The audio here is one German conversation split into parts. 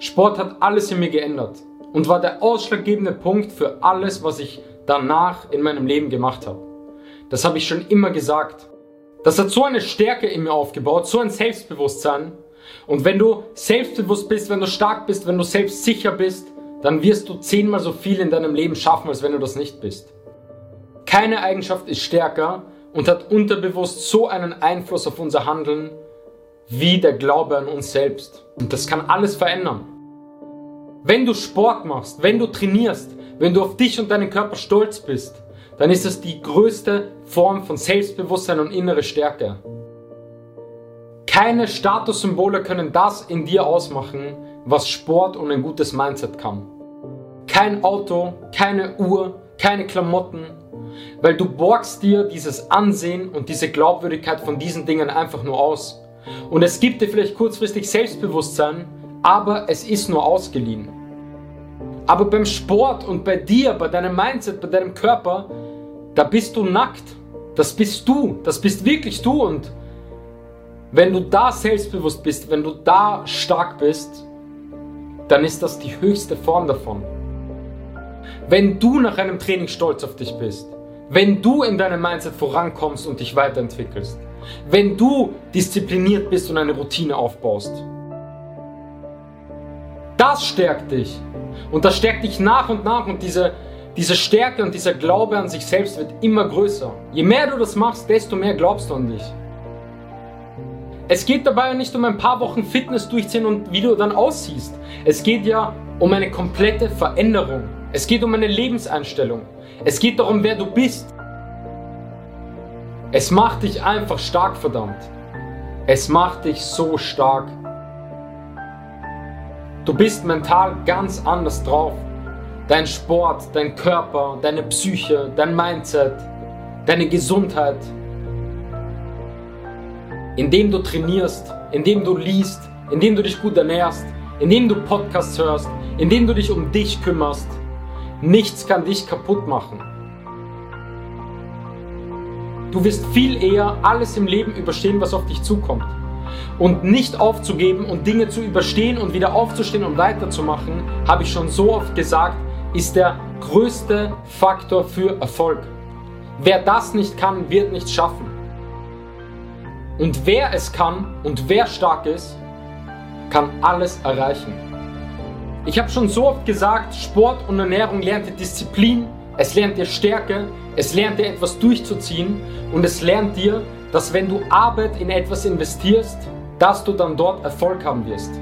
Sport hat alles in mir geändert und war der ausschlaggebende Punkt für alles, was ich danach in meinem Leben gemacht habe. Das habe ich schon immer gesagt. Das hat so eine Stärke in mir aufgebaut, so ein Selbstbewusstsein. Und wenn du selbstbewusst bist, wenn du stark bist, wenn du selbstsicher bist, dann wirst du zehnmal so viel in deinem Leben schaffen, als wenn du das nicht bist. Keine Eigenschaft ist stärker und hat unterbewusst so einen Einfluss auf unser Handeln wie der Glaube an uns selbst. Und das kann alles verändern. Wenn du Sport machst, wenn du trainierst, wenn du auf dich und deinen Körper stolz bist, dann ist das die größte Form von Selbstbewusstsein und innere Stärke. Keine Statussymbole können das in dir ausmachen, was Sport und ein gutes Mindset kann. Kein Auto, keine Uhr, keine Klamotten, weil du borgst dir dieses Ansehen und diese Glaubwürdigkeit von diesen Dingen einfach nur aus. Und es gibt dir vielleicht kurzfristig Selbstbewusstsein, aber es ist nur ausgeliehen. Aber beim Sport und bei dir, bei deinem Mindset, bei deinem Körper, da bist du nackt. Das bist du, das bist wirklich du und wenn du da selbstbewusst bist, wenn du da stark bist, dann ist das die höchste Form davon. Wenn du nach einem Training stolz auf dich bist, wenn du in deinem Mindset vorankommst und dich weiterentwickelst, wenn du diszipliniert bist und eine Routine aufbaust, das stärkt dich. Und das stärkt dich nach und nach und diese, diese Stärke und dieser Glaube an sich selbst wird immer größer. Je mehr du das machst, desto mehr glaubst du an dich. Es geht dabei nicht um ein paar Wochen Fitness durchziehen und wie du dann aussiehst. Es geht ja um eine komplette Veränderung. Es geht um eine Lebenseinstellung. Es geht darum, wer du bist. Es macht dich einfach stark, verdammt. Es macht dich so stark. Du bist mental ganz anders drauf. Dein Sport, dein Körper, deine Psyche, dein Mindset, deine Gesundheit, indem du trainierst, indem du liest, indem du dich gut ernährst, indem du Podcasts hörst, indem du dich um dich kümmerst. Nichts kann dich kaputt machen. Du wirst viel eher alles im Leben überstehen, was auf dich zukommt. Und nicht aufzugeben und Dinge zu überstehen und wieder aufzustehen und weiterzumachen, habe ich schon so oft gesagt, ist der größte Faktor für Erfolg. Wer das nicht kann, wird nichts schaffen. Und wer es kann und wer stark ist, kann alles erreichen. Ich habe schon so oft gesagt, Sport und Ernährung lernt dir Disziplin, es lernt dir Stärke, es lernt dir etwas durchzuziehen und es lernt dir, dass wenn du Arbeit in etwas investierst, dass du dann dort Erfolg haben wirst.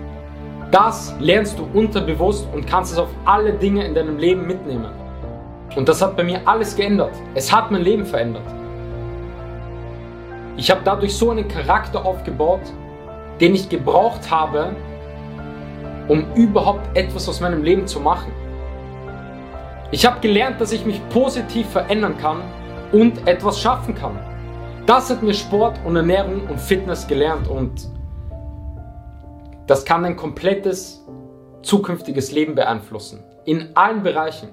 Das lernst du unterbewusst und kannst es auf alle Dinge in deinem Leben mitnehmen. Und das hat bei mir alles geändert. Es hat mein Leben verändert. Ich habe dadurch so einen Charakter aufgebaut, den ich gebraucht habe, um überhaupt etwas aus meinem Leben zu machen. Ich habe gelernt, dass ich mich positiv verändern kann und etwas schaffen kann. Das hat mir Sport und Ernährung und Fitness gelernt und das kann ein komplettes zukünftiges Leben beeinflussen. In allen Bereichen.